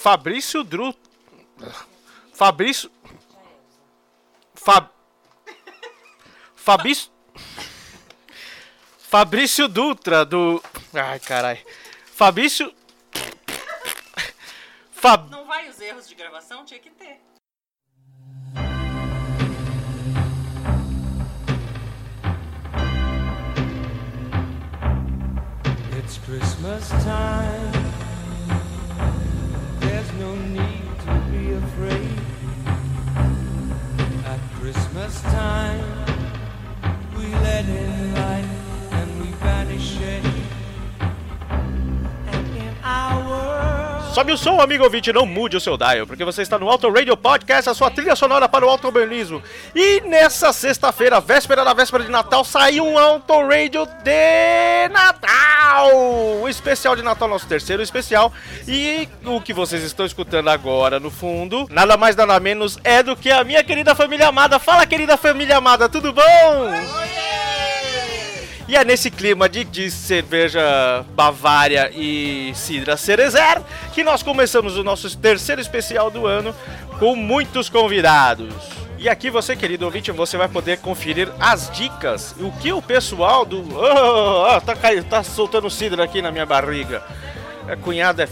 Fabrício Dru. Fabrício. Fab. Fabrício. Fabrício Dutra, do. Ai, carai. Fabrício. Fab... Não vai os erros de gravação? Tinha que ter. It's Christmas time. No need to be afraid. At Christmas time, we let in light Sobe o som, amigo ouvinte, não mude o seu dial, porque você está no Auto Radio Podcast, a sua trilha sonora para o automobilismo. E nessa sexta-feira, véspera da véspera de Natal, saiu um Auto Radio de Natal! O especial de Natal, nosso terceiro especial. E o que vocês estão escutando agora no fundo, nada mais nada menos é do que a minha querida família amada. Fala, querida família amada, tudo bom? E é nesse clima de, de cerveja Bavária e Cidra Cerezer que nós começamos o nosso terceiro especial do ano com muitos convidados. E aqui você, querido ouvinte, você vai poder conferir as dicas, o que o pessoal do... Oh, oh, tá, caindo, tá soltando cidra aqui na minha barriga. A cunhada é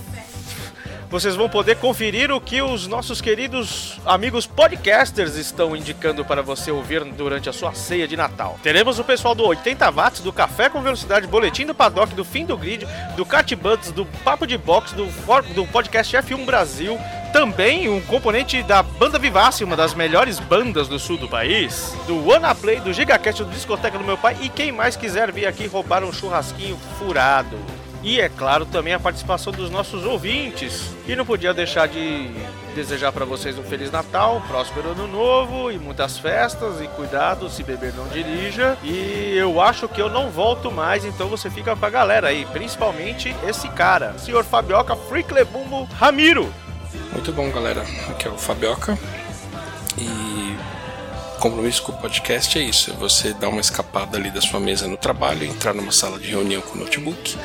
vocês vão poder conferir o que os nossos queridos amigos podcasters estão indicando para você ouvir durante a sua ceia de Natal. Teremos o pessoal do 80 watts, do Café com Velocidade, Boletim do Paddock, do Fim do Grid, do Cat Buds, do Papo de Box, do, for- do podcast F1 Brasil, também um componente da Banda Vivace, uma das melhores bandas do sul do país, do Wanna Play, do GigaCast, do Discoteca do meu pai e quem mais quiser vir aqui roubar um churrasquinho furado. E é claro também a participação dos nossos ouvintes. E não podia deixar de desejar para vocês um feliz Natal, um próspero ano novo e muitas festas e cuidado se beber não dirija. E eu acho que eu não volto mais, então você fica com a galera aí, principalmente esse cara, senhor Fabioca Friclebumbo Ramiro. Muito bom, galera. Aqui é o Fabioca. E compromisso com o podcast é isso: é você dar uma escapada ali da sua mesa no trabalho, entrar numa sala de reunião com o notebook,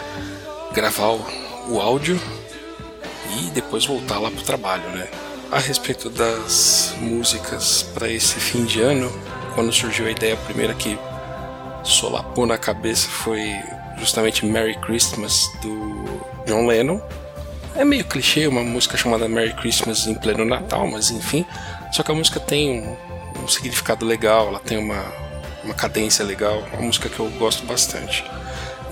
gravar o, o áudio e depois voltar lá pro trabalho, né? A respeito das músicas para esse fim de ano, quando surgiu a ideia primeira que solapou na cabeça foi justamente Merry Christmas do John Lennon. É meio clichê uma música chamada Merry Christmas em pleno Natal, mas enfim. Só que a música tem um, um significado legal, ela tem uma, uma cadência legal, uma música que eu gosto bastante.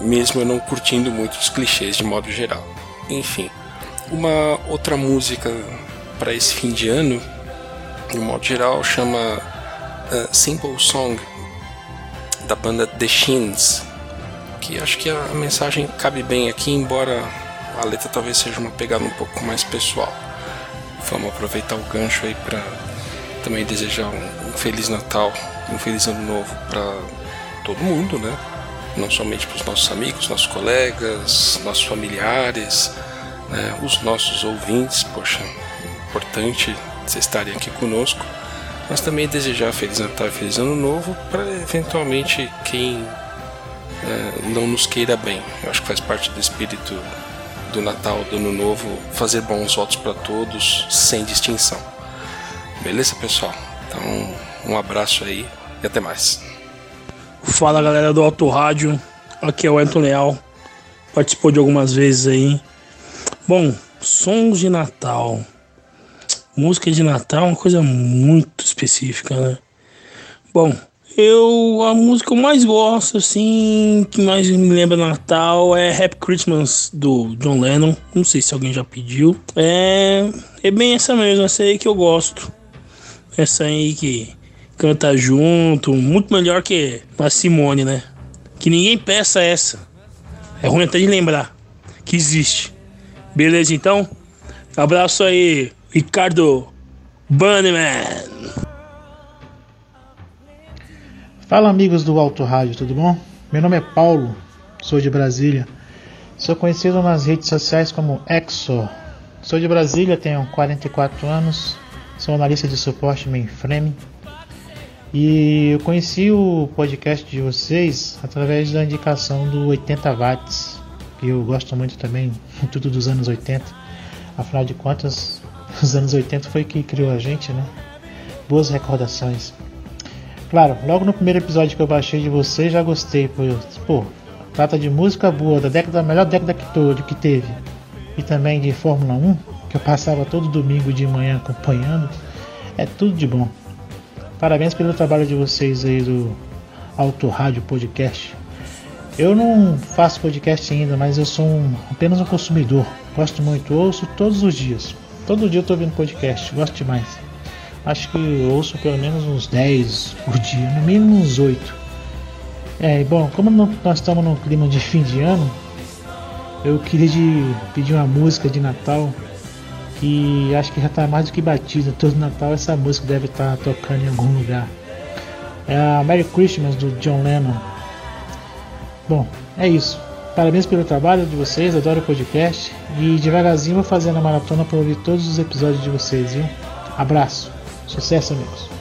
Mesmo eu não curtindo muito os clichês de modo geral. Enfim, uma outra música para esse fim de ano, de modo geral, chama uh, Simple Song, da banda The Shins, que acho que a mensagem cabe bem aqui, embora a letra talvez seja uma pegada um pouco mais pessoal. Vamos aproveitar o gancho aí para também desejar um, um feliz Natal, um feliz ano novo para todo mundo, né? Não somente para os nossos amigos, nossos colegas, nossos familiares, né? os nossos ouvintes. Poxa, importante vocês estarem aqui conosco, mas também desejar feliz Natal e feliz ano novo para eventualmente quem é, não nos queira bem. Eu acho que faz parte do espírito do Natal, do Ano Novo, fazer bons votos para todos, sem distinção. Beleza, pessoal? Então, um abraço aí e até mais. Fala galera do Auto Rádio, aqui é o Elton Leal, participou de algumas vezes aí. Bom, sons de Natal. Música de Natal é uma coisa muito específica, né? Bom, eu a música que eu mais gosto, assim, que mais me lembra Natal é Happy Christmas do John Lennon. Não sei se alguém já pediu. É, é bem essa mesmo, essa aí que eu gosto. Essa aí que canta junto, muito melhor que a Simone, né? Que ninguém peça essa. É ruim até de lembrar que existe. Beleza, então? Abraço aí, Ricardo Bunnyman. Fala amigos do Alto Rádio, tudo bom? Meu nome é Paulo, sou de Brasília. Sou conhecido nas redes sociais como Exo. Sou de Brasília, tenho 44 anos, sou analista de suporte mainframe. E eu conheci o podcast de vocês através da indicação do 80 watts, que eu gosto muito também, tudo dos anos 80. Afinal de contas, os anos 80 foi que criou a gente, né? Boas recordações. Claro, logo no primeiro episódio que eu baixei de você já gostei, pois, pô, trata de música boa, da década, da melhor década que, todo, que teve. E também de Fórmula 1, que eu passava todo domingo de manhã acompanhando. É tudo de bom. Parabéns pelo trabalho de vocês aí do Auto Rádio Podcast. Eu não faço podcast ainda, mas eu sou um, apenas um consumidor. Gosto muito, ouço todos os dias. Todo dia eu tô ouvindo podcast, gosto demais. Acho que ouço pelo menos uns 10 por dia, no mínimo uns 8. É, bom, como nós estamos num clima de fim de ano, eu queria de pedir uma música de Natal que acho que já está mais do que batida. Todo Natal essa música deve estar tá tocando em algum lugar. É a Merry Christmas do John Lennon. Bom, é isso. Parabéns pelo trabalho de vocês, adoro o podcast e devagarzinho vou fazendo a maratona para ouvir todos os episódios de vocês, viu? Abraço, sucesso amigos.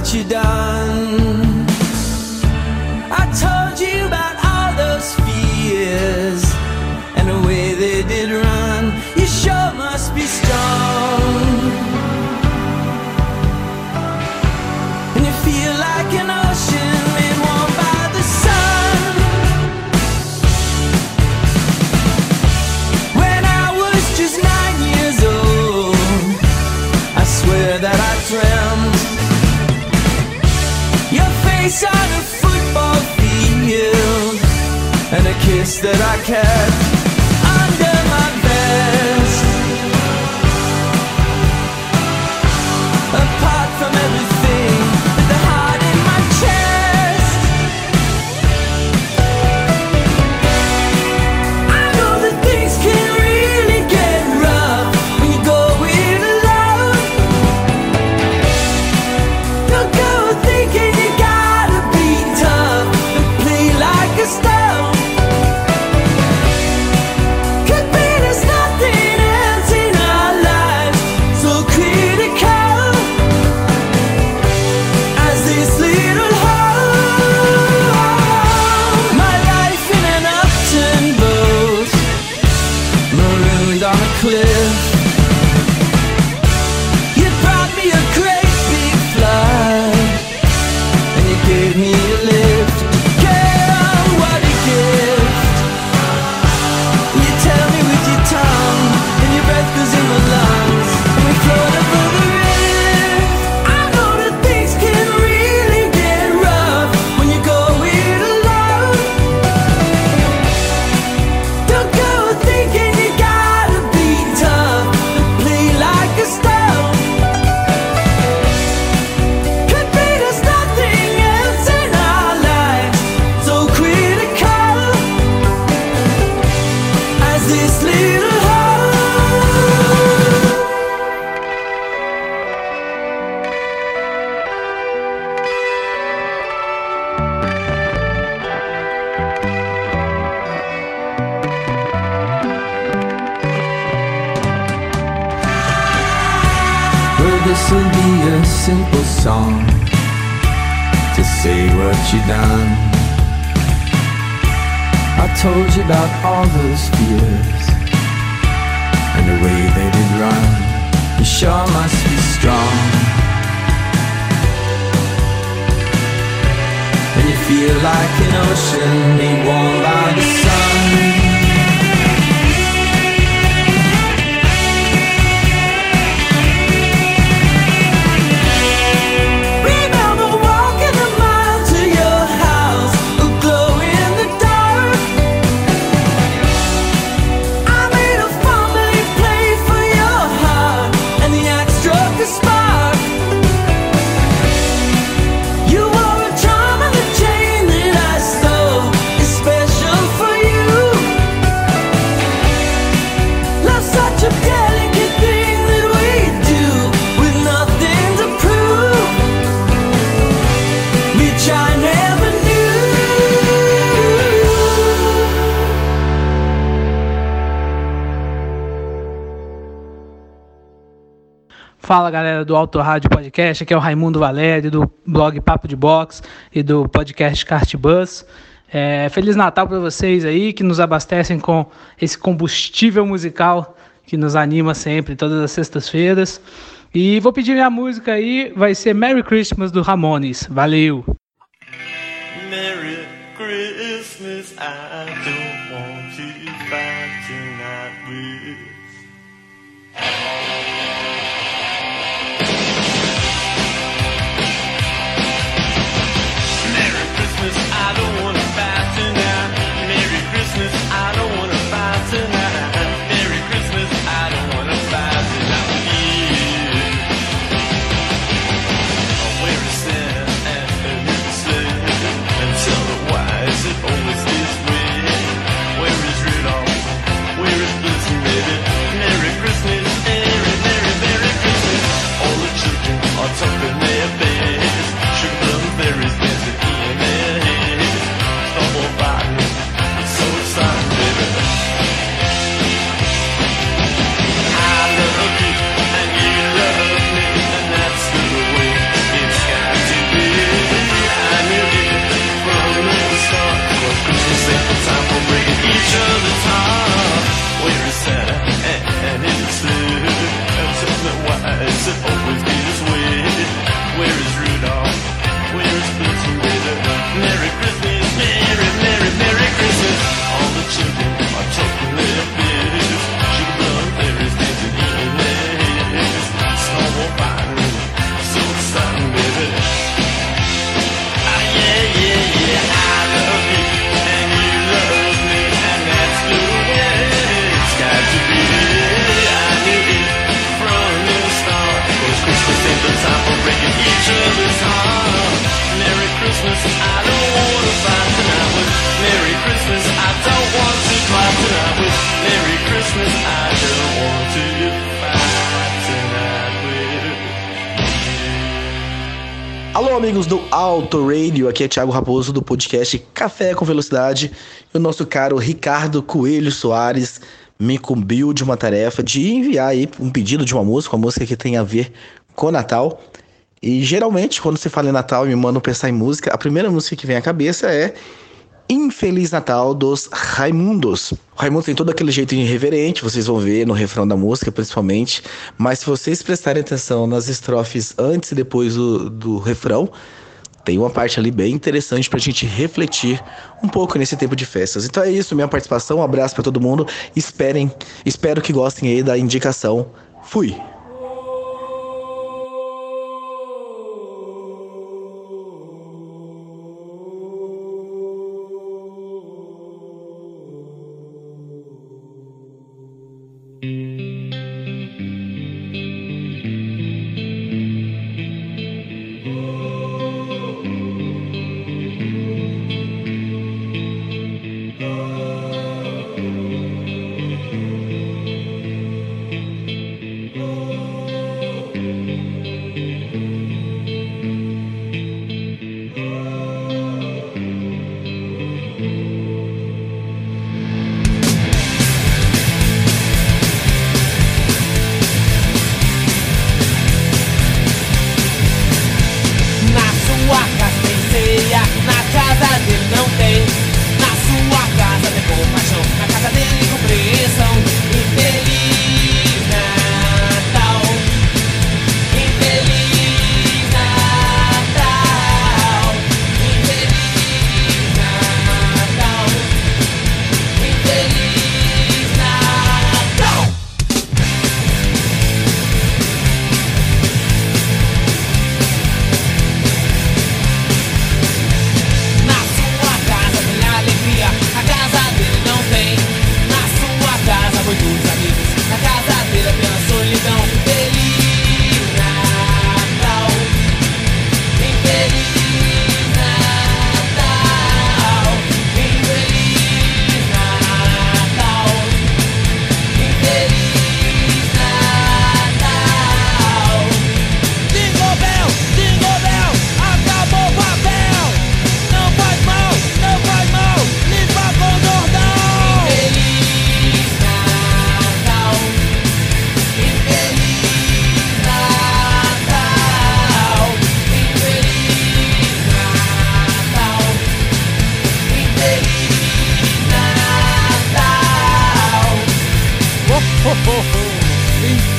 let you down. told you about all those fears and the way they did run. You sure must be strong. And you feel like an ocean, be warmed by the sun. Fala galera do Auto Rádio Podcast, aqui é o Raimundo Valério do blog Papo de Box e do podcast Kart Bus. É, Feliz Natal para vocês aí que nos abastecem com esse combustível musical que nos anima sempre, todas as sextas-feiras. E vou pedir minha música aí, vai ser Merry Christmas do Ramones. Valeu! Merry Christmas, I do. something. Amigos do Auto Radio, aqui é Thiago Raposo do podcast Café com Velocidade. E o nosso caro Ricardo Coelho Soares me incumbiu de uma tarefa de enviar aí um pedido de uma música, uma música que tem a ver com Natal. E geralmente, quando se fala em Natal e me mandam pensar em música, a primeira música que vem à cabeça é Infeliz Natal dos Raimundos. Raimundo tem todo aquele jeito irreverente, vocês vão ver no refrão da música principalmente, mas se vocês prestarem atenção nas estrofes antes e depois do, do refrão, tem uma parte ali bem interessante pra gente refletir um pouco nesse tempo de festas. Então é isso, minha participação, um abraço pra todo mundo. Esperem, espero que gostem aí da indicação. Fui.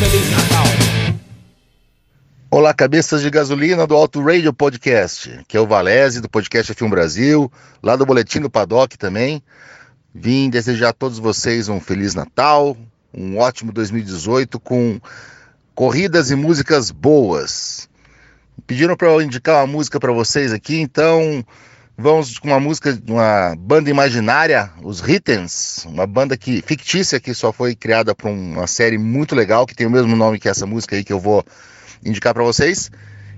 Infeliz Natal. Olá, cabeças de gasolina do Auto Radio Podcast, que é o Valese do podcast F1 Brasil, lá do Boletim do Paddock também. Vim desejar a todos vocês um Feliz Natal, um ótimo 2018 com corridas e músicas boas. Pediram para eu indicar uma música para vocês aqui, então vamos com uma música de uma banda imaginária, os Ritens, uma banda que fictícia que só foi criada para uma série muito legal que tem o mesmo nome que essa música aí que eu vou indicar para vocês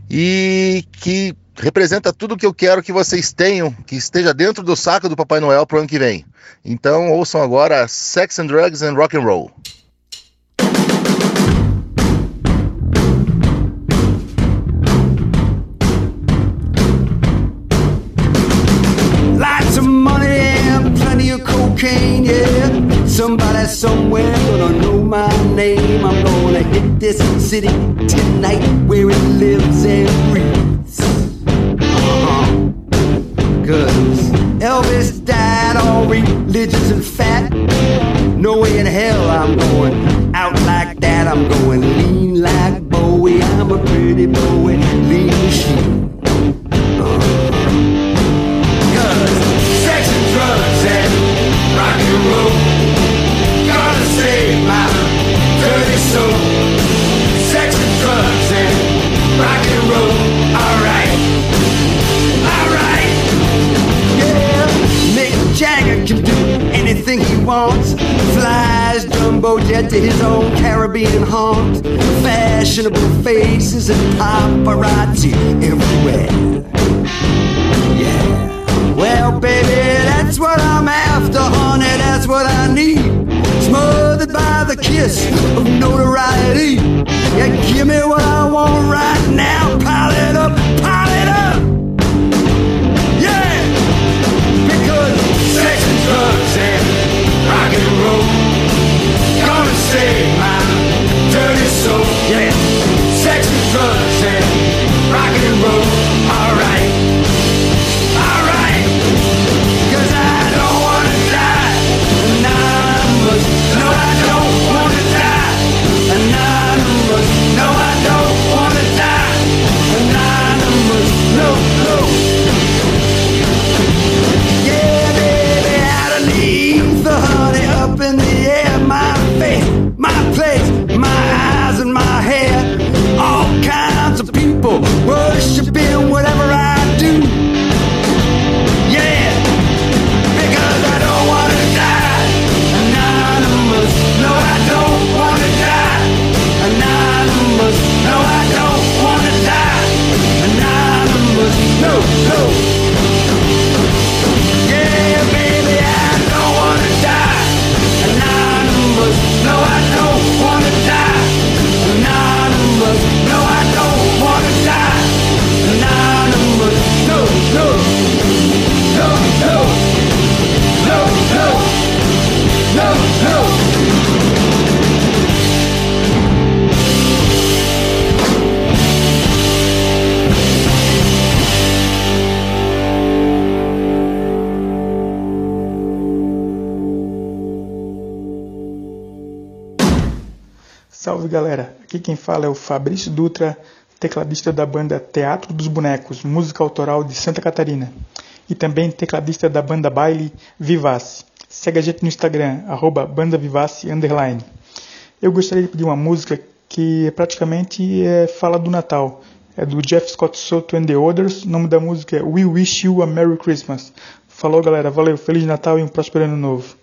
e que representa tudo que eu quero que vocês tenham, que esteja dentro do saco do Papai Noel pro ano que vem. Então ouçam agora Sex and Drugs and Rock and Roll. City tonight where it lives and breathes. Uh-huh. Cause Elvis died all religious and fat. No way in hell I'm going out like that. I'm going lean like Bowie. I'm a pretty boy, lean machine. Cause sex and drugs and rock and roll Can do anything he wants Flies jumbo jet to his own Caribbean haunt Fashionable faces and paparazzi everywhere yeah. Well, baby, that's what I'm after, honey. That's what I need. Smothered by the kiss of notoriety. Yeah, give me what I want right now. Pile it up, pile drugs and rock and roll. Gonna save my dirty soul, yeah. Sex and drugs and rock and roll. Fala é o Fabrício Dutra, tecladista da banda Teatro dos Bonecos, música autoral de Santa Catarina, e também tecladista da banda baile Vivace. Segue a gente no Instagram, arroba bandavivace underline. Eu gostaria de pedir uma música que praticamente é, fala do Natal. É do Jeff Scott Soto and the Others. O nome da música é We Wish You a Merry Christmas. Falou galera, valeu, Feliz Natal e um próspero ano novo.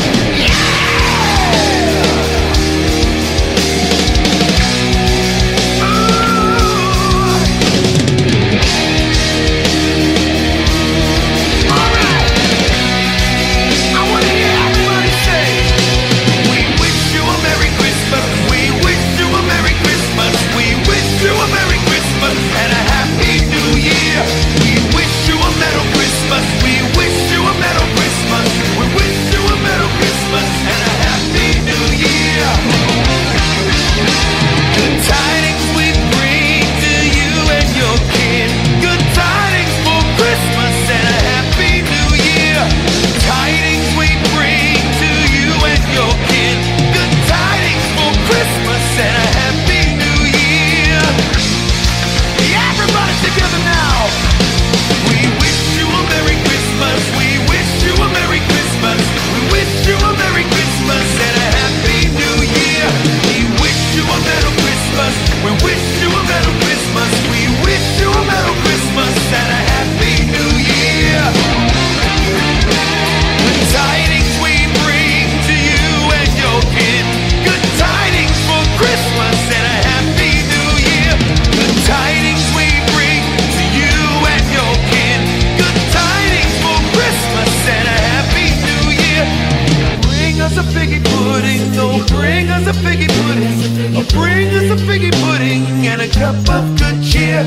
Bring us a figgy pudding, bring us a figgy pudding and a cup of good cheer.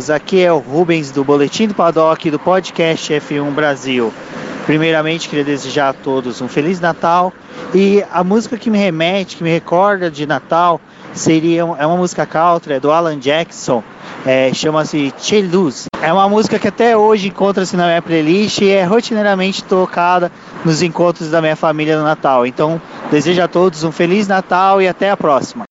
Amigos. Aqui é o Rubens do Boletim do Paddock do podcast F1 Brasil. Primeiramente, queria desejar a todos um Feliz Natal e a música que me remete, que me recorda de Natal, seria é uma música country é do Alan Jackson, é, chama-se Luz. É uma música que até hoje encontra-se na minha playlist e é rotineiramente tocada nos encontros da minha família no Natal. Então, desejo a todos um Feliz Natal e até a próxima.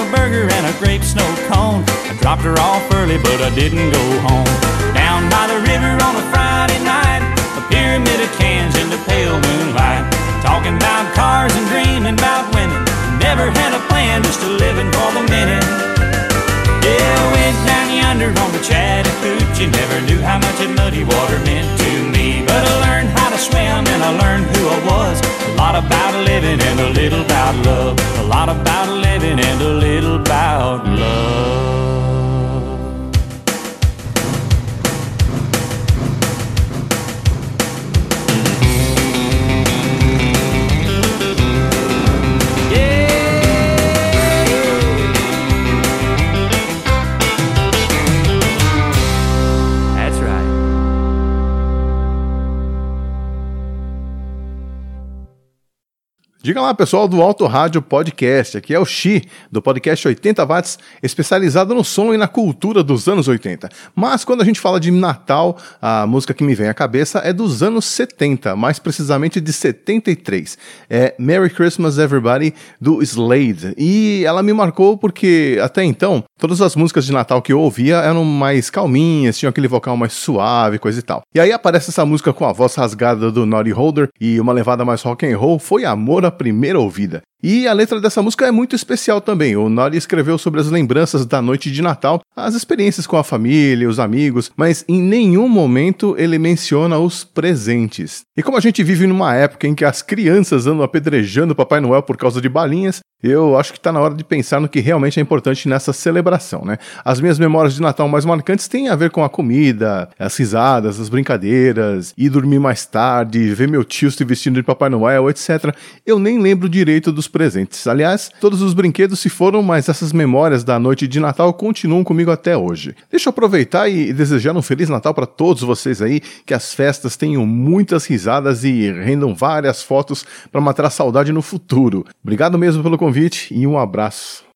A burger and a grape snow cone. I dropped her off early, but I didn't go home. Down by the river on a Friday night, a pyramid of cans in the pale moonlight. Talking about cars and dreaming about women. Never had a plan, just a living for the minute. Yeah, I went down yonder on the Chattahoochee. Never knew how much that muddy water meant to me. But I learned how to swim and I learned who I was. A lot about living and a little about love. A lot about living and a little about love. Diga lá, pessoal do Auto Rádio Podcast. Aqui é o Xi, do podcast 80 Watts, especializado no som e na cultura dos anos 80. Mas quando a gente fala de Natal, a música que me vem à cabeça é dos anos 70, mais precisamente de 73. É Merry Christmas Everybody, do Slade. E ela me marcou porque, até então, todas as músicas de Natal que eu ouvia eram mais calminhas, tinham aquele vocal mais suave, coisa e tal. E aí aparece essa música com a voz rasgada do Naughty Holder e uma levada mais rock and roll, foi amor primeira ouvida. E a letra dessa música é muito especial também. O Nori escreveu sobre as lembranças da noite de Natal, as experiências com a família, os amigos, mas em nenhum momento ele menciona os presentes. E como a gente vive numa época em que as crianças andam apedrejando Papai Noel por causa de balinhas, eu acho que está na hora de pensar no que realmente é importante nessa celebração, né? As minhas memórias de Natal mais marcantes têm a ver com a comida, as risadas, as brincadeiras, ir dormir mais tarde, ver meu tio se vestindo de Papai Noel, etc. Eu nem lembro direito dos presentes. Aliás, todos os brinquedos se foram, mas essas memórias da noite de Natal continuam comigo até hoje. Deixa eu aproveitar e desejar um Feliz Natal para todos vocês aí, que as festas tenham muitas risadas e rendam várias fotos para matar a saudade no futuro. Obrigado mesmo pelo convite e um abraço.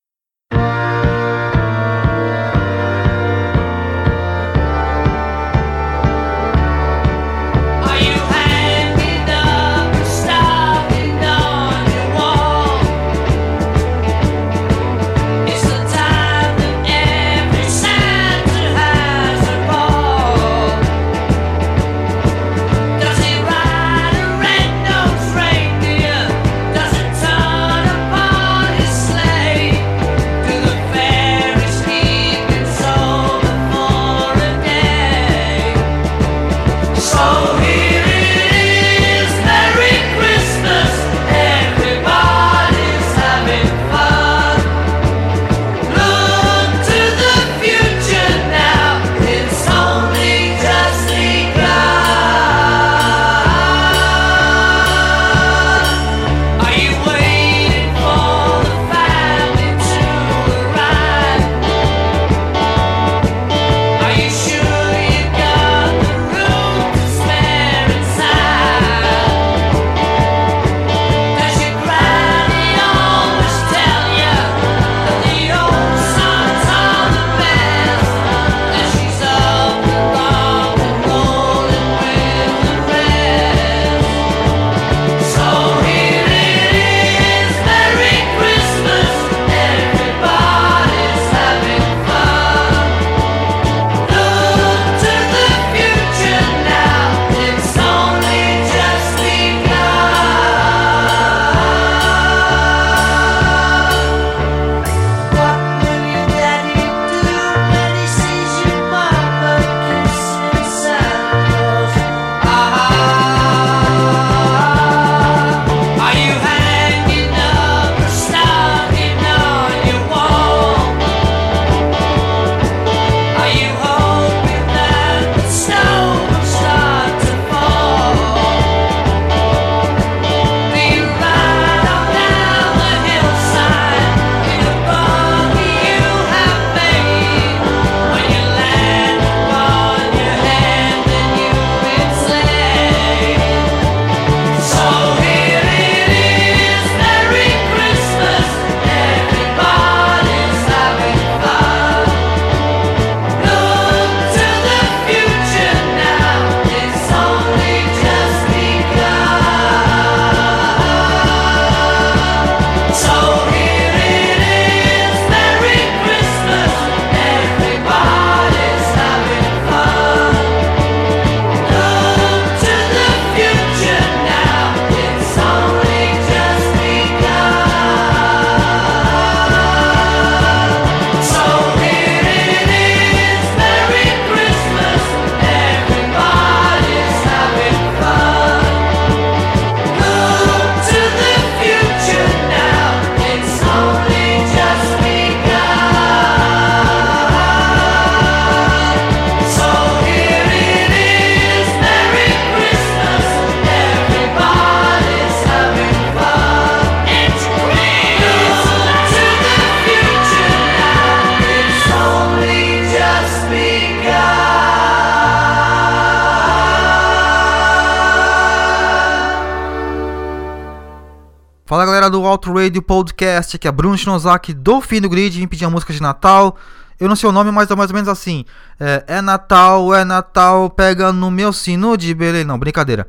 Do Auto Radio Podcast, aqui é Bruno Shinozaki do Fim do Grid, vim pedir a música de Natal. Eu não sei o nome, mas é mais ou menos assim. É, é Natal, é Natal, pega no meu sino de Belém. Não, brincadeira.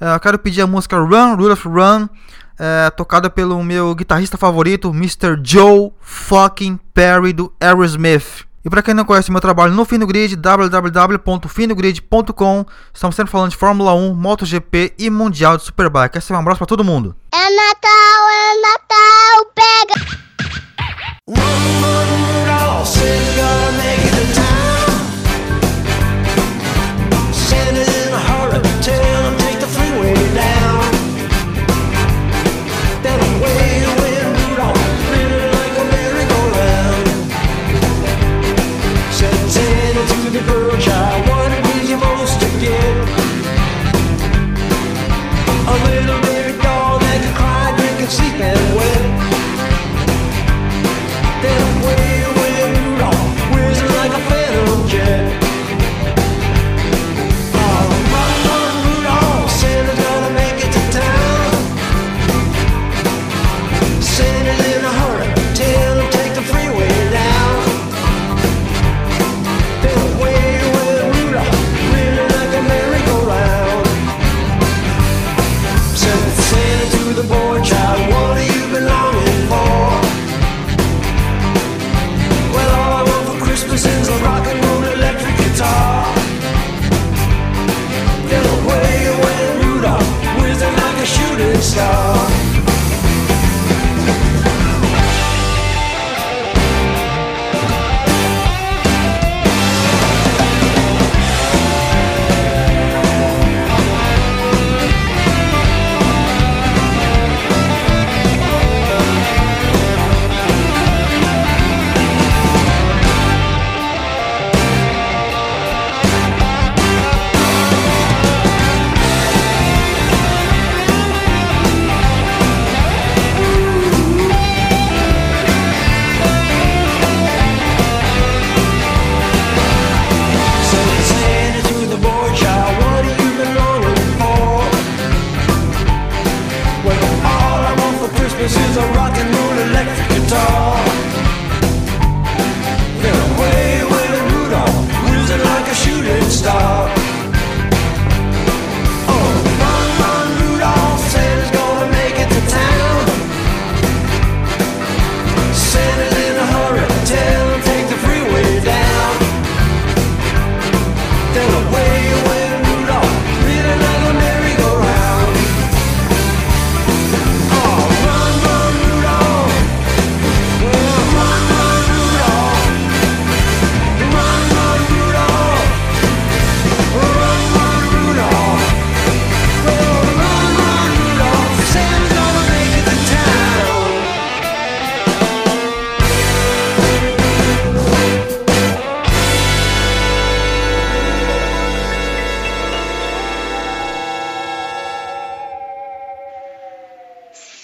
É, eu quero pedir a música Run, Rudolph Run, é, tocada pelo meu guitarrista favorito, Mr. Joe fucking Perry do Aerosmith. E para quem não conhece meu trabalho no Fim do Grid, www.findogrid.com. Estamos sempre falando de Fórmula 1, MotoGP e Mundial de Superbike. Essa é um abraço para todo mundo. É Natal, é Natal, pega.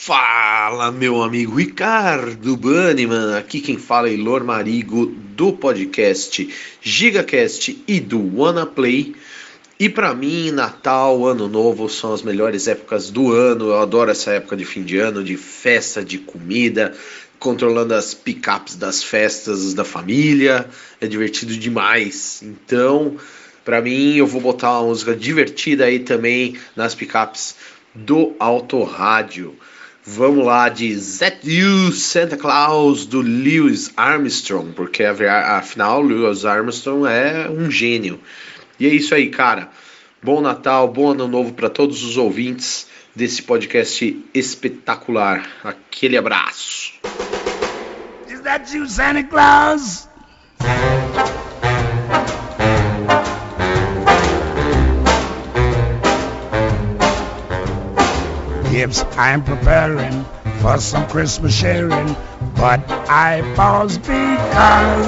Fala, meu amigo Ricardo Banniman. Aqui quem fala é Ilor Marigo do podcast GigaCast e do Wanna Play. E pra mim, Natal, Ano Novo são as melhores épocas do ano. Eu adoro essa época de fim de ano, de festa, de comida, controlando as picapes das festas da família. É divertido demais. Então, pra mim, eu vou botar uma música divertida aí também nas picapes do Autorádio. Vamos lá de That You Santa Claus do Lewis Armstrong, porque afinal Lewis Armstrong é um gênio. E é isso aí, cara. Bom Natal, bom Ano Novo para todos os ouvintes desse podcast espetacular. Aquele abraço. Is that you, Santa Claus? Yes, I'm preparing for some Christmas sharing, but I pause because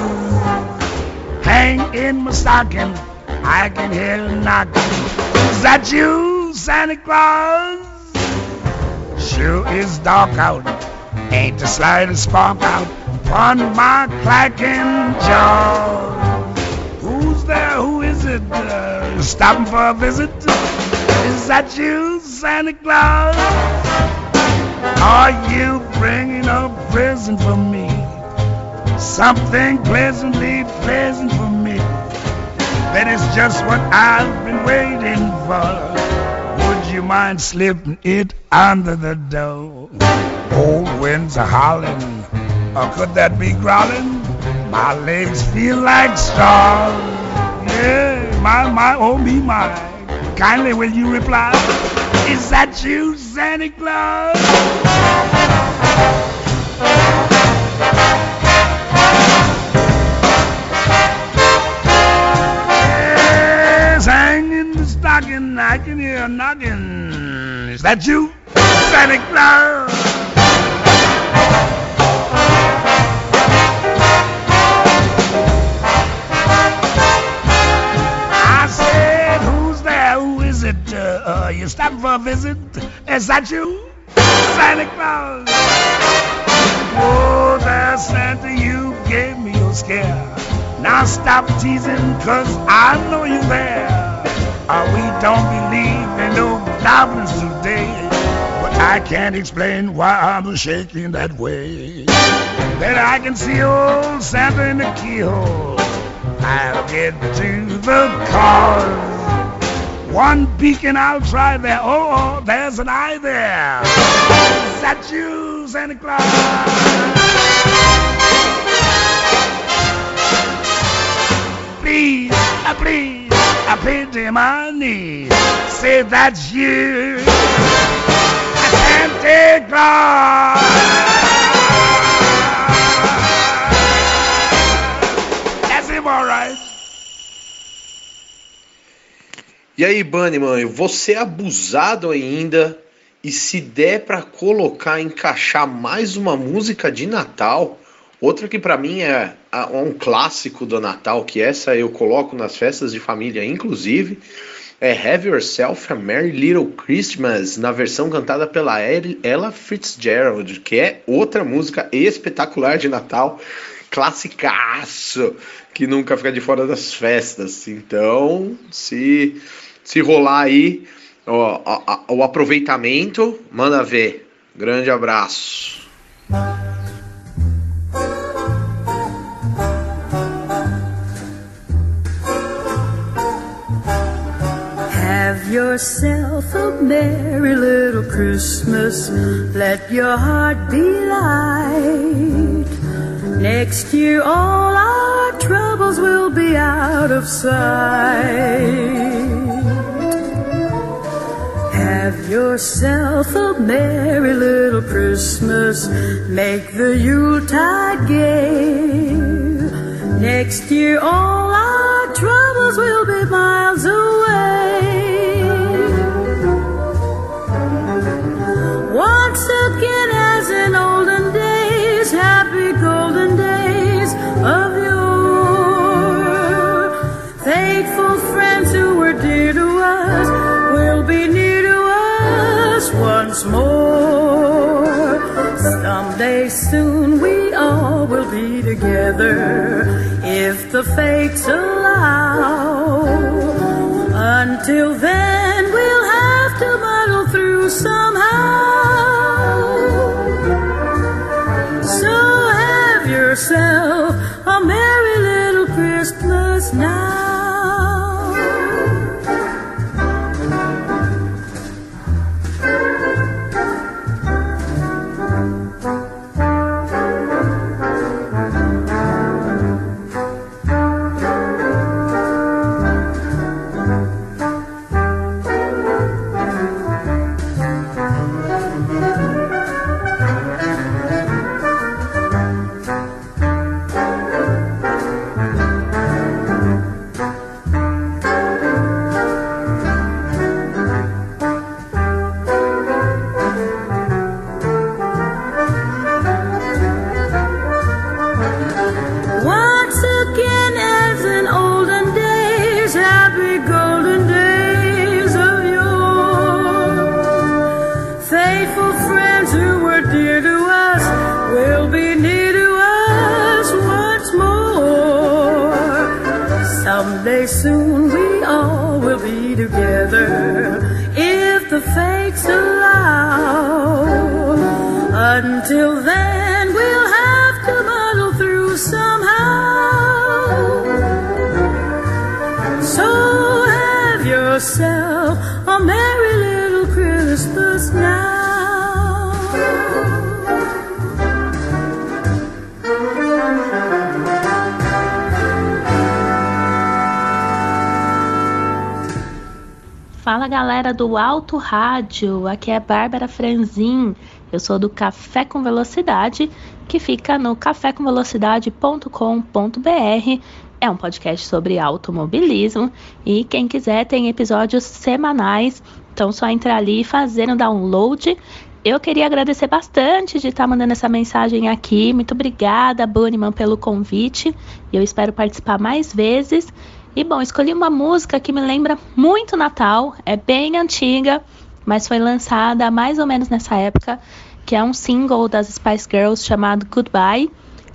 hang in my stocking, I can hear a knocking. Is that you, Santa Claus? Sure is dark out, ain't the slightest spark out upon my clacking jaw. Who's there? Who is it? Uh, stopping for a visit? Is that you, Santa Claus? Are you bringing a present for me? Something pleasantly pleasant for me. That is just what I've been waiting for. Would you mind slipping it under the door? Old winds are howling, or could that be growling? My legs feel like straws. Yeah, my, my, oh me, my. Kindly will you reply? Is that you, Santa Claus? Yes, hang in the stocking, I can hear a knocking. Is that you, Santa Claus? Uh, you stopping for a visit? Is that you, Santa Claus? Oh, there, Santa, you gave me your scare. Now stop teasing, cause I know you're there. Uh, we don't believe in no goblins today. But I can't explain why I'm shaking that way. Then I can see old Santa in the keyhole. I'll get to the cause. One beacon I'll try there. Oh, oh, there's an eye there. Is that you, Santa Claus? Please, uh, please, I pity my knees. Say that's you, Santa Claus. E aí, Bunnyman, você é abusado ainda e se der pra colocar, encaixar mais uma música de Natal, outra que pra mim é um clássico do Natal, que essa eu coloco nas festas de família, inclusive, é Have Yourself a Merry Little Christmas, na versão cantada pela El- Ella Fitzgerald, que é outra música espetacular de Natal, classicaço, que nunca fica de fora das festas. Então, se, se rolar aí ó, a- o aproveitamento, manda ver. Grande abraço. Have yourself a merry little Christmas. Let your heart be light. Next year, all our troubles will be out of sight. Have yourself a merry little Christmas. Make the Yuletide gay. Next year, all our troubles will be miles away. Together if the fates allow. Until then, we'll have to muddle through somehow. So have yourself a merry little Christmas now. soon we all will be together if the fates allow. Until then, we'll have to muddle through somehow. So have yourself. Fala galera do Alto Rádio, aqui é Bárbara Franzin. Eu sou do Café com Velocidade, que fica no cafécomvelocidade.com.br. É um podcast sobre automobilismo e quem quiser tem episódios semanais, então só entrar ali e fazer um download. Eu queria agradecer bastante de estar mandando essa mensagem aqui. Muito obrigada, Bunnyman, pelo convite. Eu espero participar mais vezes. E bom, escolhi uma música que me lembra muito Natal, é bem antiga, mas foi lançada mais ou menos nessa época, que é um single das Spice Girls chamado Goodbye.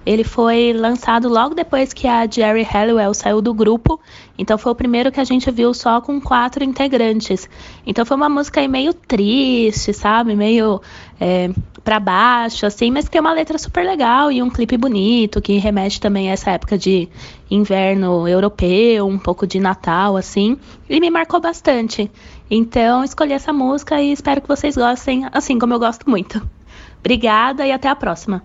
Ele foi lançado logo depois que a Jerry Halliwell saiu do grupo, então foi o primeiro que a gente viu só com quatro integrantes. Então foi uma música meio triste, sabe? Meio é, para baixo, assim, mas que tem uma letra super legal e um clipe bonito que remete também a essa época de inverno europeu, um pouco de Natal, assim, e me marcou bastante. Então escolhi essa música e espero que vocês gostem, assim como eu gosto muito. Obrigada e até a próxima.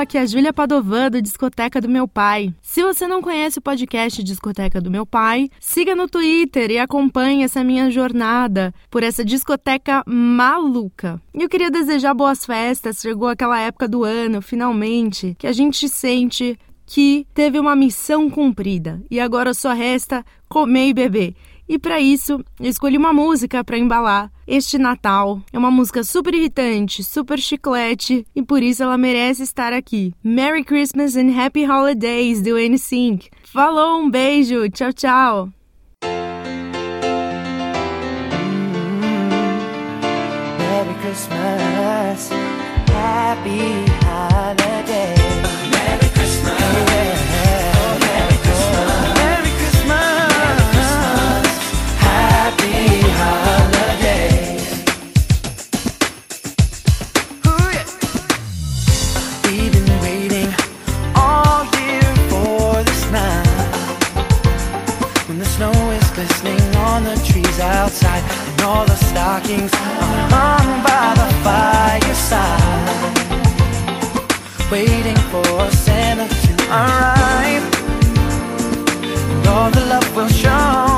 aqui é a Júlia Padovan, da Discoteca do Meu Pai. Se você não conhece o podcast Discoteca do Meu Pai, siga no Twitter e acompanhe essa minha jornada por essa discoteca maluca. E eu queria desejar boas festas, chegou aquela época do ano, finalmente, que a gente sente que teve uma missão cumprida e agora só resta comer e beber. E para isso, eu escolhi uma música para embalar este Natal. É uma música super irritante, super chiclete e por isso ela merece estar aqui. Merry Christmas and Happy Holidays do NSYNC. Falou, um beijo, tchau, tchau. Merry Christmas, Happy Holidays. on the trees outside And all the stockings are hung by the fireside. Waiting for Santa to arrive. And all the love will show.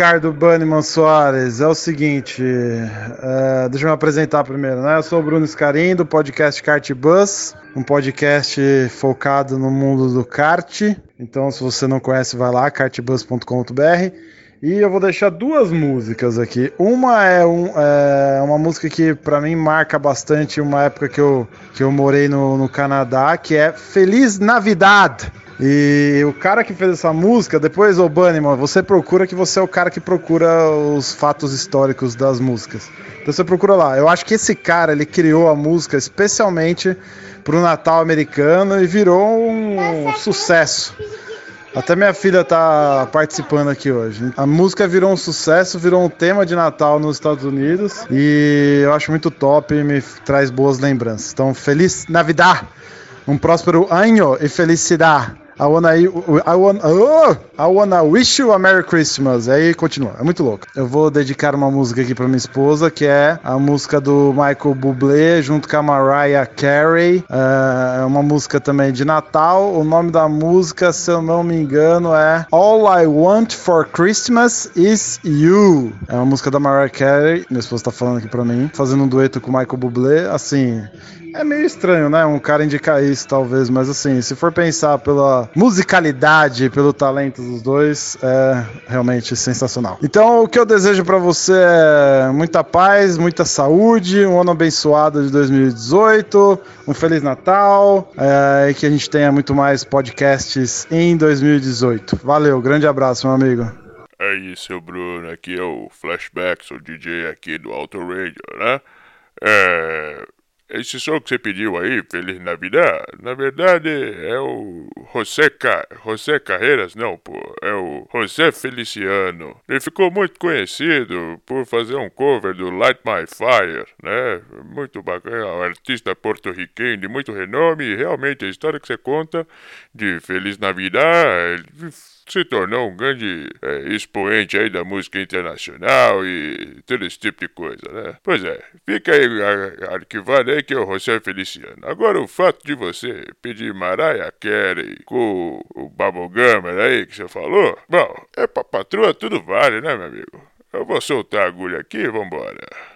Ricardo Banniman Soares. É o seguinte, é, deixa eu me apresentar primeiro, né? Eu sou o Bruno Scarim, do podcast Kart Bus, um podcast focado no mundo do kart. Então, se você não conhece, vai lá, kartbus.com.br. E eu vou deixar duas músicas aqui. Uma é, um, é uma música que para mim marca bastante uma época que eu, que eu morei no, no Canadá, que é Feliz Navidade! E o cara que fez essa música, depois, ô Bunnyman, você procura que você é o cara que procura os fatos históricos das músicas. Então você procura lá. Eu acho que esse cara, ele criou a música especialmente pro Natal americano e virou um sucesso. Até minha filha tá participando aqui hoje. A música virou um sucesso, virou um tema de Natal nos Estados Unidos e eu acho muito top e me traz boas lembranças. Então, feliz Navidad, um próspero ano e felicidade. I wanna, I oh, wish you a Merry Christmas. Aí continua, é muito louco. Eu vou dedicar uma música aqui pra minha esposa, que é a música do Michael Bublé junto com a Mariah Carey. É uma música também de Natal. O nome da música, se eu não me engano, é All I Want for Christmas is You. É uma música da Mariah Carey. Minha esposa tá falando aqui pra mim, fazendo um dueto com o Michael Bublé. Assim, é meio estranho, né? Um cara indicar isso, talvez, mas assim, se for pensar pela musicalidade, pelo talento dos dois, é realmente sensacional. Então, o que eu desejo pra você é muita paz, muita saúde, um ano abençoado de 2018, um feliz Natal é, e que a gente tenha muito mais podcasts em 2018. Valeu, grande abraço, meu amigo. Aí, seu Bruno, aqui é o Flashback, sou DJ aqui do Auto Radio, né? É, esse som que você pediu aí, Feliz Navidad, na verdade é o José, Ca... José Carreiras, não, pô, é o José Feliciano. Ele ficou muito conhecido por fazer um cover do Light My Fire, né? Muito bacana, um artista porto-riquenho de muito renome e realmente a história que você conta de Feliz Navidad se tornou um grande é, expoente aí da música internacional e todo esse tipo de coisa, né? Pois é, fica aí arquivado aí que é o José Feliciano. Agora o fato de você pedir Mariah Carey com o Bubblegummer aí que você falou, bom, é pra patroa tudo vale, né, meu amigo? Eu vou soltar a agulha aqui e vambora.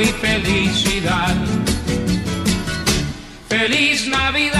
Y felicidad. Feliz Navidad,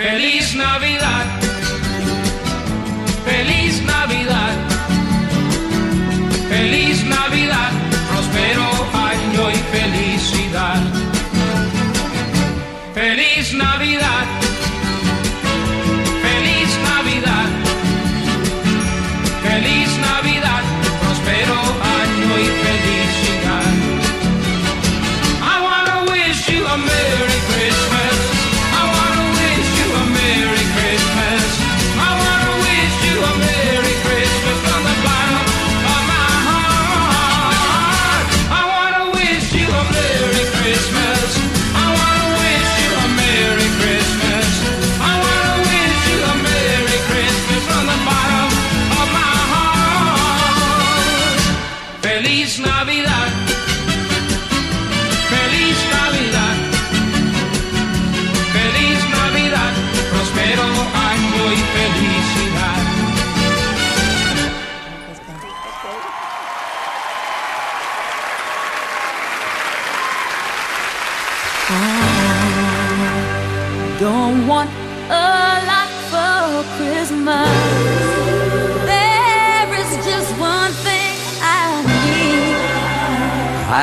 Feliz Navidad.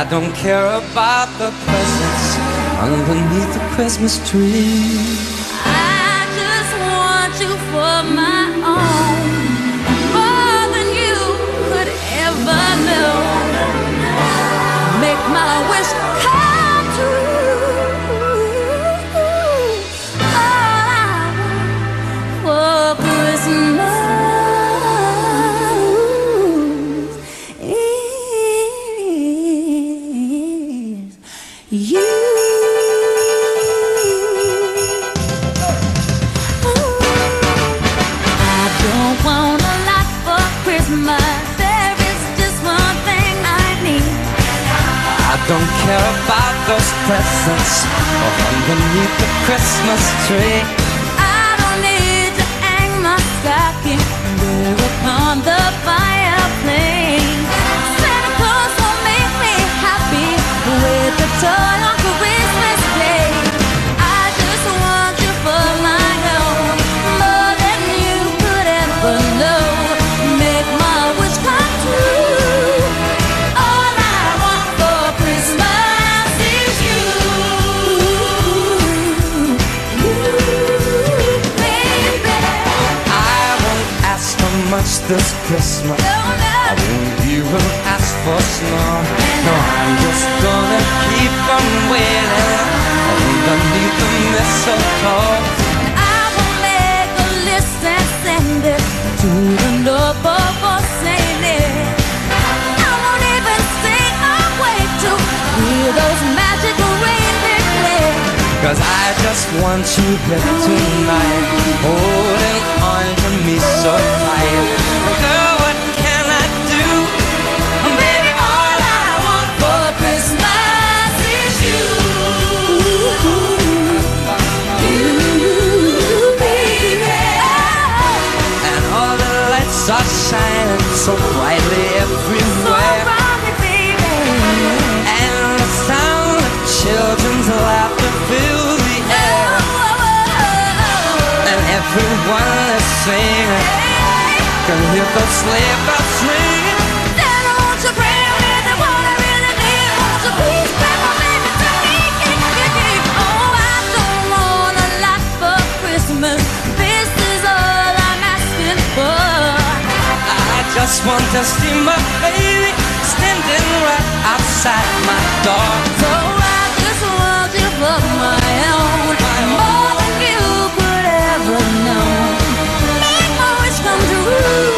Don't care about the presents underneath the Christmas tree. Those presents underneath the Christmas tree. I don't need to hang my stocking there upon the fireplace. Santa Claus will make me happy with a toy much this Christmas. I won't even ask for snow. No, I'm just gonna keep on waiting underneath the mistletoe. I will make a list and send it to the notebook for Saint Nick. I won't even stay awake to hear those magical. Cause I just want you here tonight, holding to me so tight. Girl, what can I do? Baby, all I want for Christmas is you. You, baby. And all the lights are shining so brightly everyone is singing. Can hear those sleigh bells ringing. Won't you bring me the one I really need? Won't please bring my baby to me? Oh, I don't want a lot for Christmas. This is all I'm asking for. I just want to see my baby standing right outside my door. So I just want you for my own, wish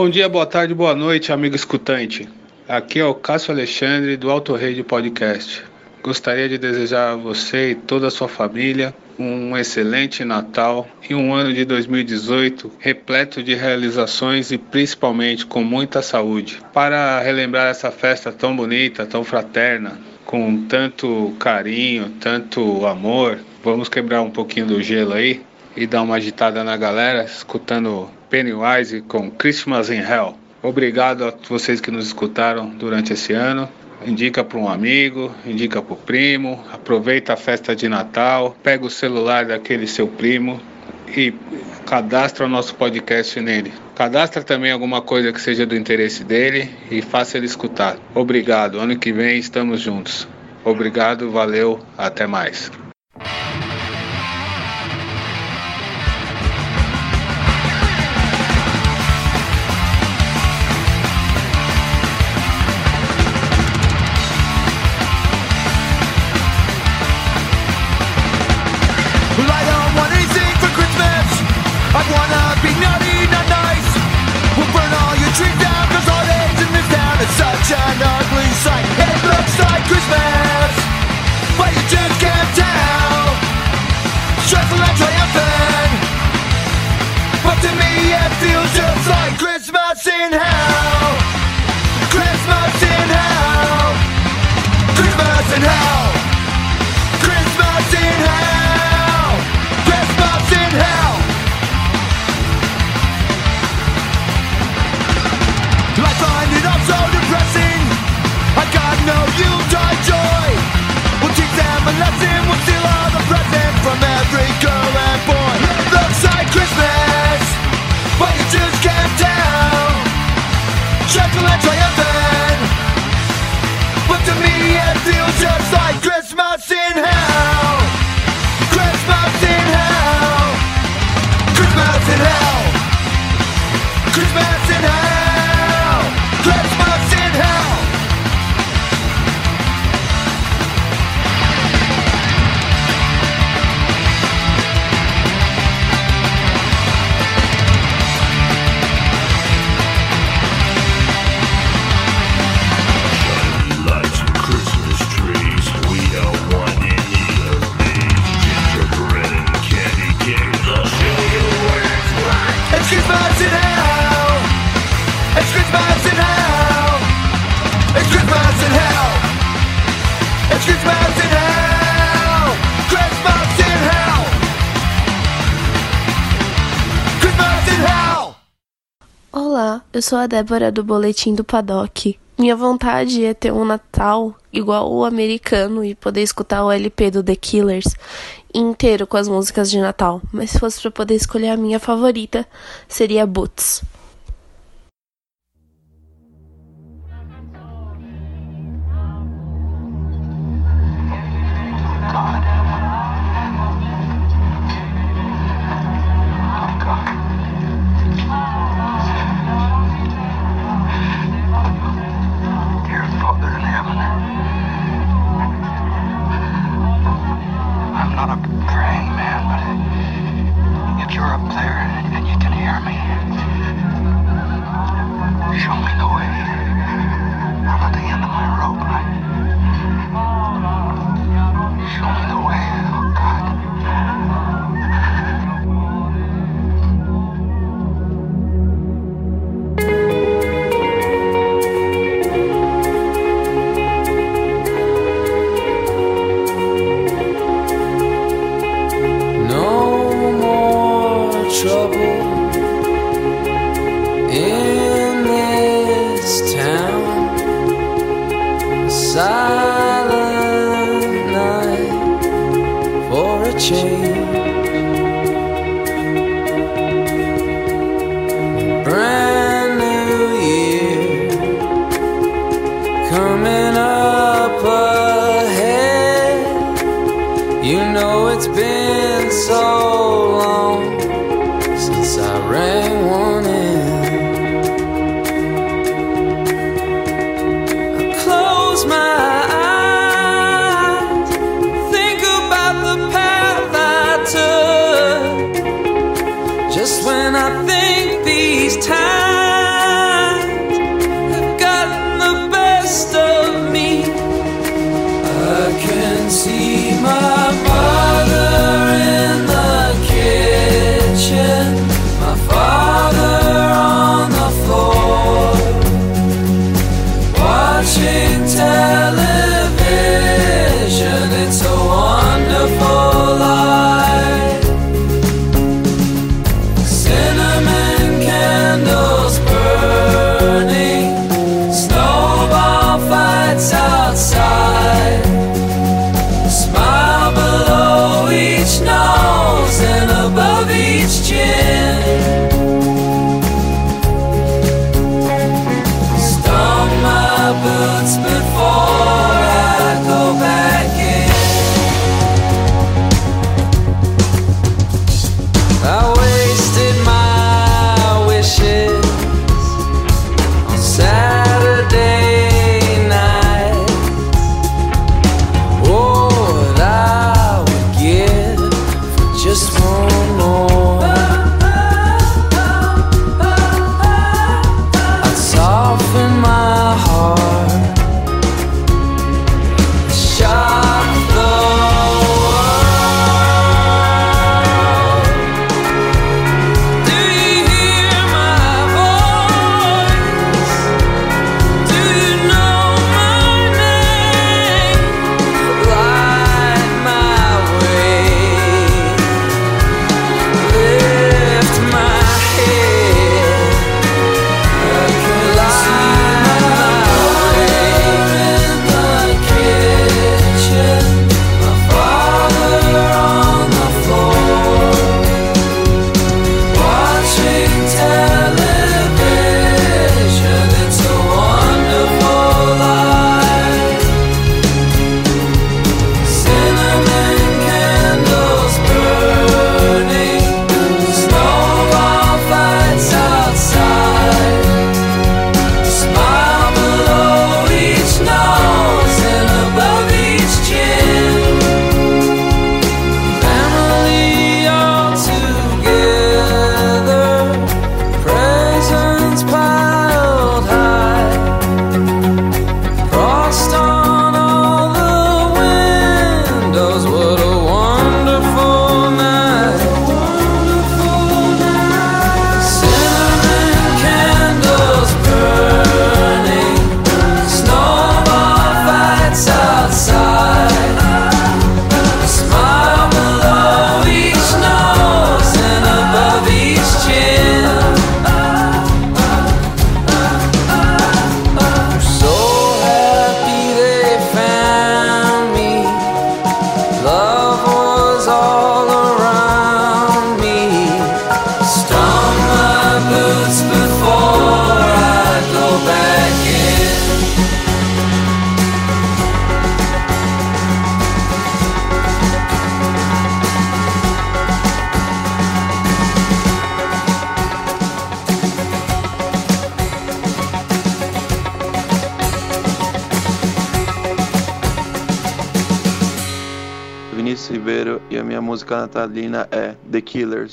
Bom dia, boa tarde, boa noite, amigo escutante. Aqui é o Cássio Alexandre do Alto Rei Podcast. Gostaria de desejar a você e toda a sua família um excelente Natal e um ano de 2018 repleto de realizações e principalmente com muita saúde. Para relembrar essa festa tão bonita, tão fraterna, com tanto carinho, tanto amor, vamos quebrar um pouquinho do gelo aí e dar uma agitada na galera, escutando Pennywise com Christmas in Hell. Obrigado a vocês que nos escutaram durante esse ano. Indica para um amigo, indica para o primo, aproveita a festa de Natal, pega o celular daquele seu primo e cadastra o nosso podcast nele. Cadastra também alguma coisa que seja do interesse dele e faça ele escutar. Obrigado. Ano que vem estamos juntos. Obrigado, valeu, até mais. An ugly sight. It looks like Christmas, but you just can't tell. Stressful and triumphant, but to me it feels just like Christmas in hell. Christmas in hell. Christmas in hell. No Yuletide joy. We'll teach them a lesson. We'll steal all the from every girl and boy. Looks like Christmas, but you just can't tell. But to me it feels just like Christmas in hell. Christmas in hell. Christmas in hell. Christmas eu sou a Débora do Boletim do Paddock. Minha vontade é ter um Natal igual o americano e poder escutar o LP do The Killers inteiro com as músicas de Natal. Mas se fosse pra poder escolher a minha favorita, seria Boots. For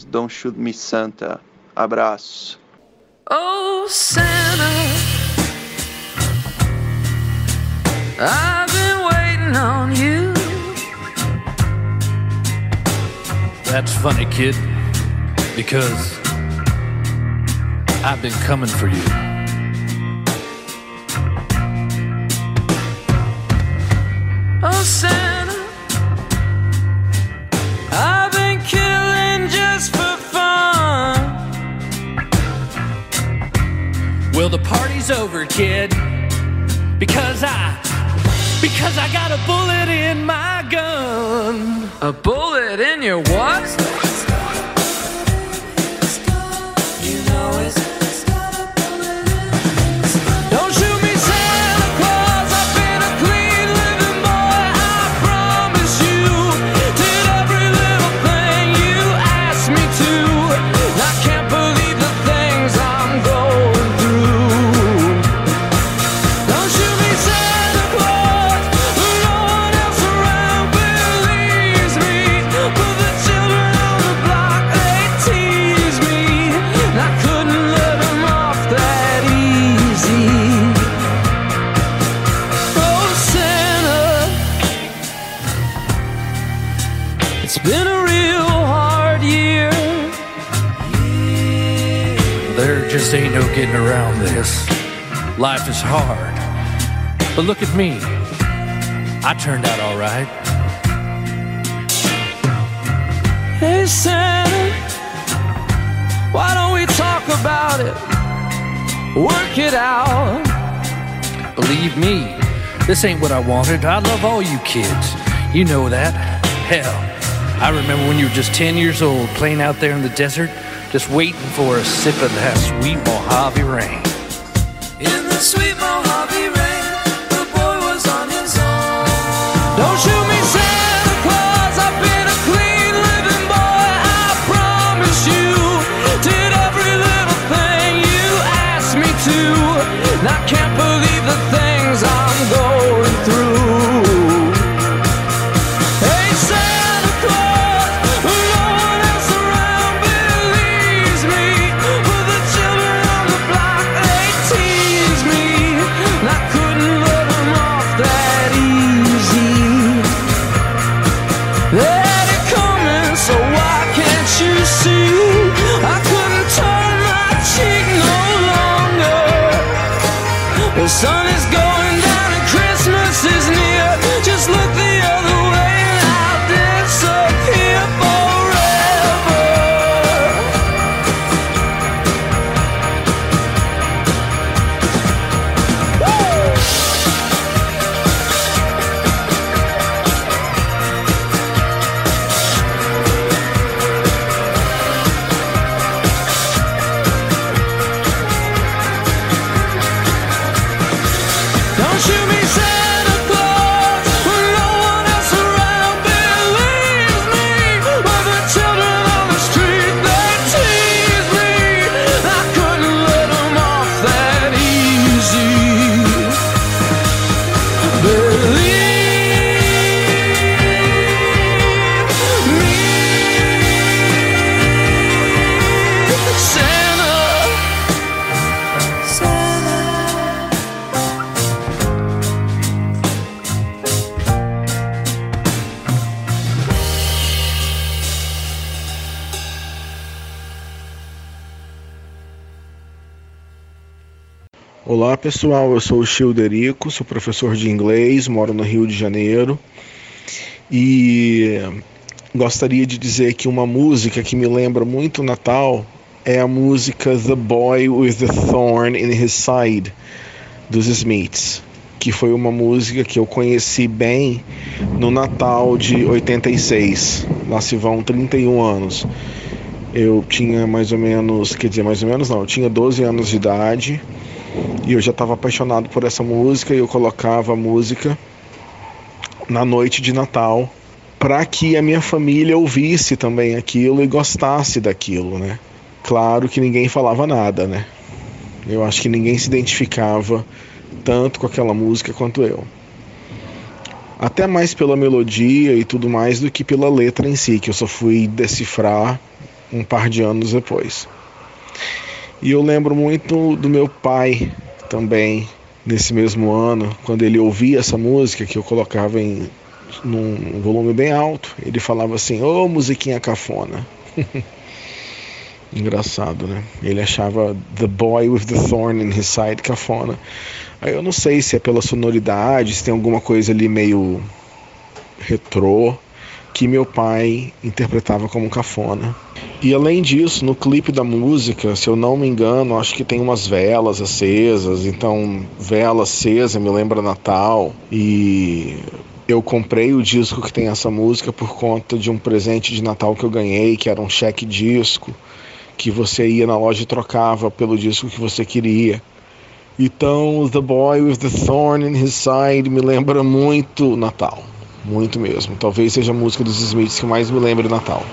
Don't Shoot Me Santa. Abraço. Oh, Santa, I've been waiting on you. That's funny, kid, because I've been coming for you. Work it out. Believe me, this ain't what I wanted. I love all you kids. You know that. Hell, I remember when you were just 10 years old playing out there in the desert, just waiting for a sip of that sweet Mojave rain. In the sweet Mojave Olá pessoal, eu sou o Childerico, sou professor de inglês, moro no Rio de Janeiro e gostaria de dizer que uma música que me lembra muito o Natal é a música The Boy with the Thorn in His Side dos Smiths, que foi uma música que eu conheci bem no Natal de 86. Lá se vão 31 anos. Eu tinha mais ou menos, quer dizer, mais ou menos não, eu tinha 12 anos de idade e eu já estava apaixonado por essa música e eu colocava a música na noite de Natal para que a minha família ouvisse também aquilo e gostasse daquilo, né? Claro que ninguém falava nada, né? Eu acho que ninguém se identificava tanto com aquela música quanto eu. Até mais pela melodia e tudo mais do que pela letra em si, que eu só fui decifrar um par de anos depois. E eu lembro muito do meu pai também, nesse mesmo ano, quando ele ouvia essa música que eu colocava em num volume bem alto, ele falava assim: "Ô, musiquinha cafona". Engraçado, né? Ele achava The Boy with the Thorn in His Side cafona. Aí eu não sei se é pela sonoridade, se tem alguma coisa ali meio retrô que meu pai interpretava como cafona. E além disso, no clipe da música, se eu não me engano, acho que tem umas velas acesas, então vela acesa me lembra Natal e eu comprei o disco que tem essa música por conta de um presente de Natal que eu ganhei, que era um cheque disco, que você ia na loja e trocava pelo disco que você queria. Então, The Boy with the Thorn in His Side me lembra muito Natal, muito mesmo. Talvez seja a música dos Smiths que mais me lembra Natal.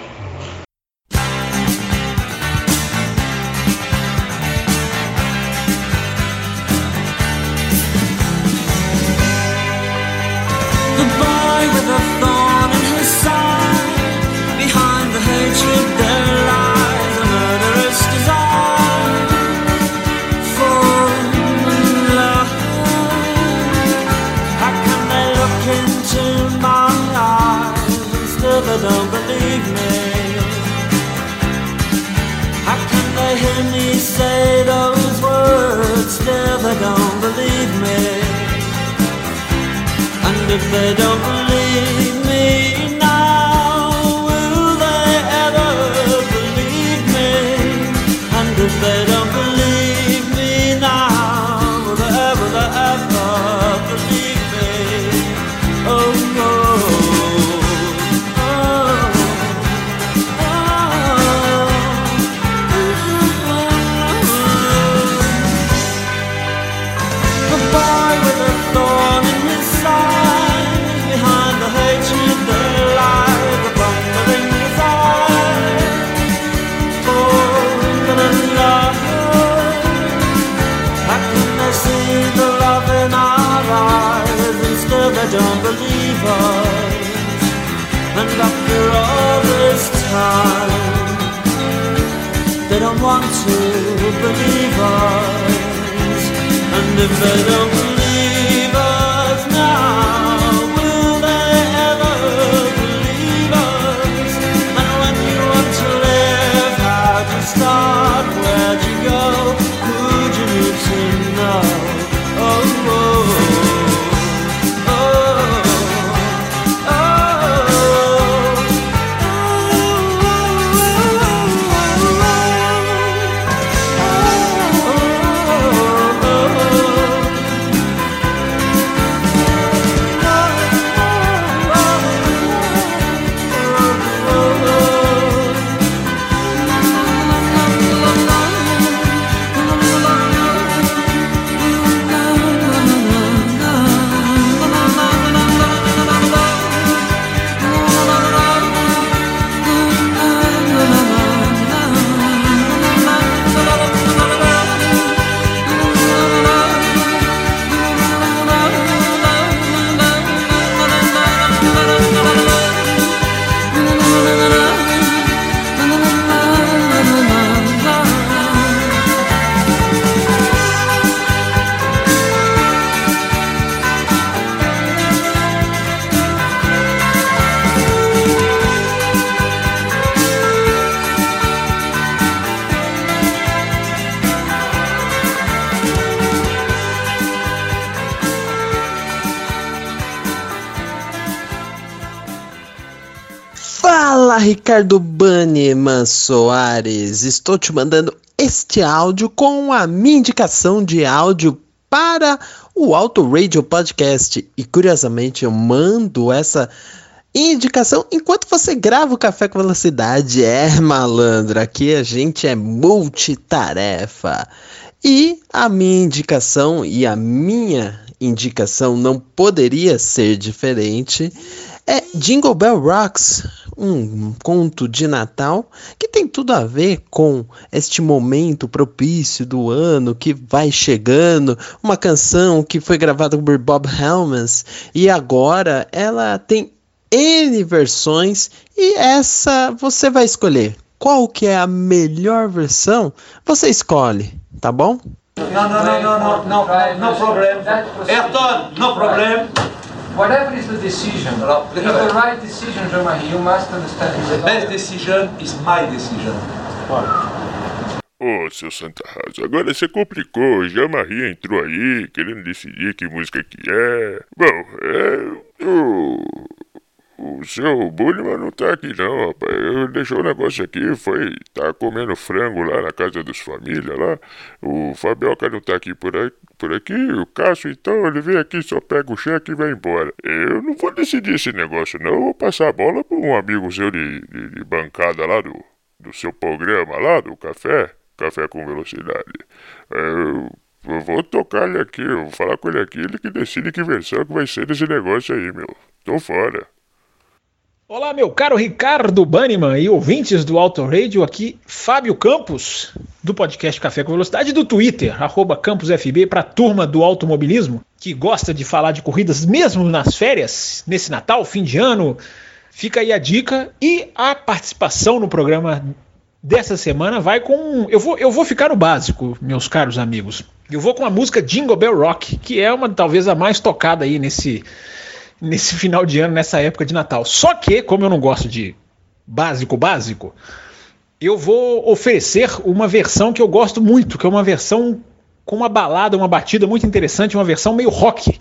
Ricardo Banneman Soares, estou te mandando este áudio com a minha indicação de áudio para o Auto Radio Podcast. E curiosamente eu mando essa indicação enquanto você grava o Café com Velocidade. É malandro, aqui a gente é multitarefa. E a minha indicação e a minha indicação não poderia ser diferente é Jingle Bell Rocks, um conto de Natal que tem tudo a ver com este momento propício do ano que vai chegando, uma canção que foi gravada por Bob Helms e agora ela tem N versões e essa você vai escolher. Qual que é a melhor versão? Você escolhe, tá bom? No, no, no, no, no, no, no problem. Ayrton, no problem. Whatever is the decision, if the right decision, Jean-Marie, you must understand. The best decision is my decision. Ô, seu Santa Rosa, agora você complicou. Jean-Marie entrou aí, querendo decidir que música que é. Bom, é. O, o seu Bulliman não tá aqui não, rapaz. Ele deixou o negócio aqui, foi. Tá comendo frango lá na casa dos famílias lá. O Fabioca não tá aqui por, aí, por aqui. O Cássio, então, ele vem aqui, só pega o cheque e vai embora. Eu não vou decidir esse negócio, não. Eu vou passar a bola pra um amigo seu de, de, de bancada lá do, do seu programa lá, do café. Café com velocidade. Eu, eu vou tocar ele aqui, eu vou falar com ele aqui, ele que decide que versão que vai ser desse negócio aí, meu. Tô fora. Olá, meu caro Ricardo Banniman e ouvintes do Auto Radio, aqui Fábio Campos, do podcast Café com Velocidade, do Twitter, arroba para a turma do automobilismo, que gosta de falar de corridas mesmo nas férias, nesse Natal, fim de ano. Fica aí a dica e a participação no programa dessa semana vai com. Eu vou, eu vou ficar no básico, meus caros amigos. Eu vou com a música Jingle Bell Rock, que é uma talvez a mais tocada aí nesse, nesse final de ano, nessa época de Natal. Só que, como eu não gosto de básico básico, eu vou oferecer uma versão que eu gosto muito, que é uma versão com uma balada, uma batida muito interessante, uma versão meio rock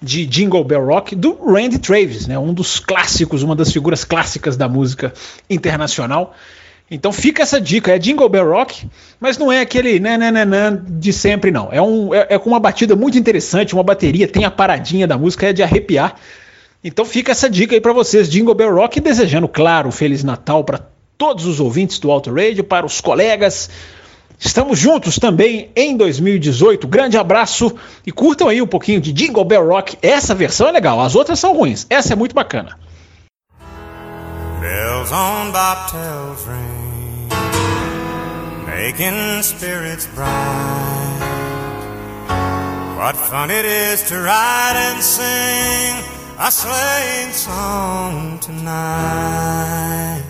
de Jingle Bell Rock do Randy Travis, né? um dos clássicos, uma das figuras clássicas da música internacional. Então fica essa dica, é Jingle Bell Rock, mas não é aquele nananana de sempre não. É, um, é, é com uma batida muito interessante, uma bateria, tem a paradinha da música, é de arrepiar. Então fica essa dica aí para vocês, Jingle Bell Rock, desejando, claro, um Feliz Natal para todos os ouvintes do Auto Radio, para os colegas. Estamos juntos também em 2018. Grande abraço e curtam aí um pouquinho de Jingle Bell Rock. Essa versão é legal, as outras são ruins. Essa é muito bacana. Bells on bobtails ring, making spirits bright. What fun it is to ride and sing a sleighing song tonight.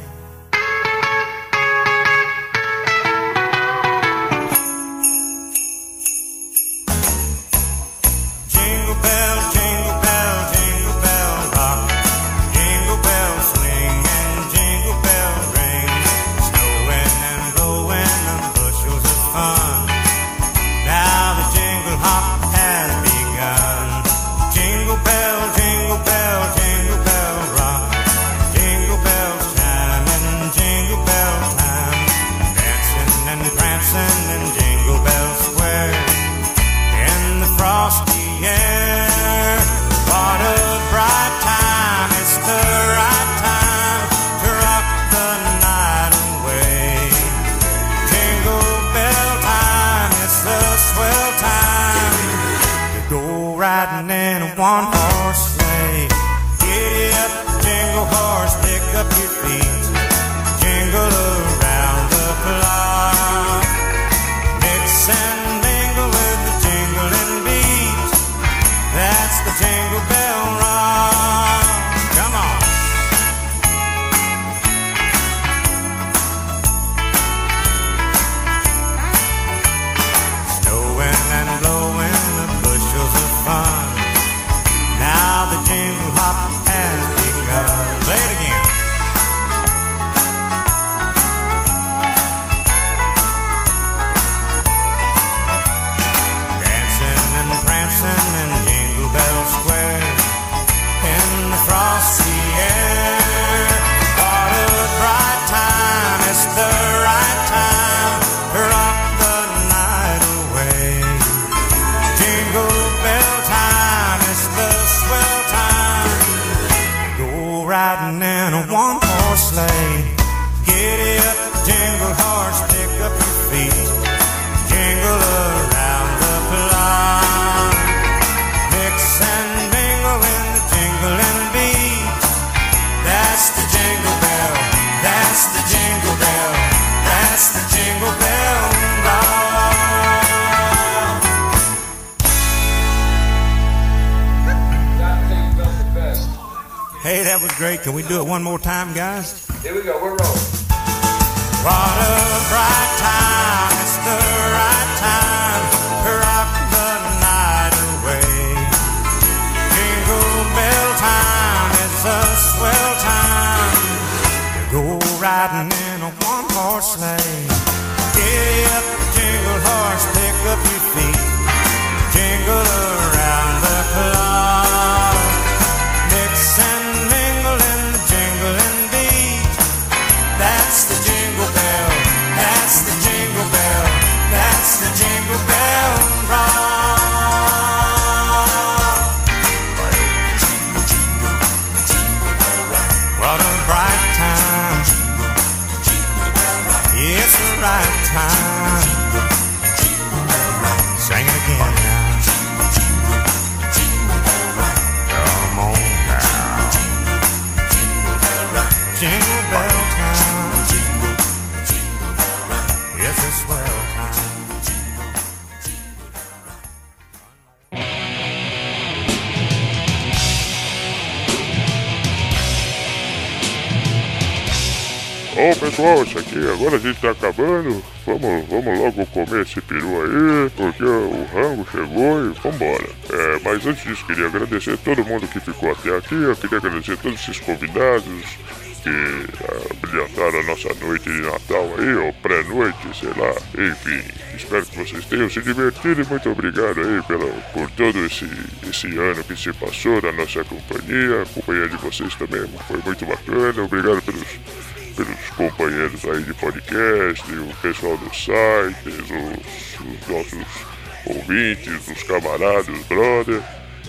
Was great. Can we do it one more time, guys? Here we go, we're rolling. What a bright time, it's the right pessoal, isso aqui agora a gente tá acabando. Vamos, vamos logo comer esse peru aí, porque o rango chegou e vambora. É, mas antes disso, queria agradecer todo mundo que ficou até aqui. Eu queria agradecer todos esses convidados que ah, brilhantaram a nossa noite de Natal aí, ou pré-noite, sei lá. Enfim, espero que vocês tenham se divertido e muito obrigado aí pela, por todo esse, esse ano que se passou na nossa companhia. A companhia de vocês também foi muito bacana. Obrigado pelos pelos companheiros aí de podcast, o pessoal dos sites, os, os nossos ouvintes, os camaradas, brother.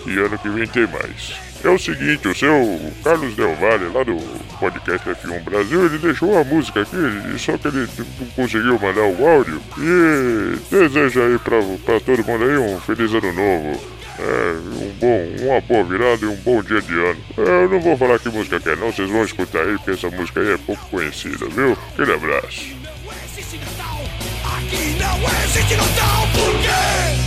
E ano que vem tem mais. É o seguinte, o seu Carlos Del Valle, lá do podcast F1 Brasil, ele deixou uma música aqui, só que ele não conseguiu mandar o áudio. E deseja aí pra, pra todo mundo aí um feliz ano novo. É, um bom, uma boa virada e um bom dia de ano. É, Eu não vou falar que música que é não, vocês vão escutar aí, porque essa música aí é pouco conhecida, viu? Aquele abraço. Aqui não existe Natal, por quê?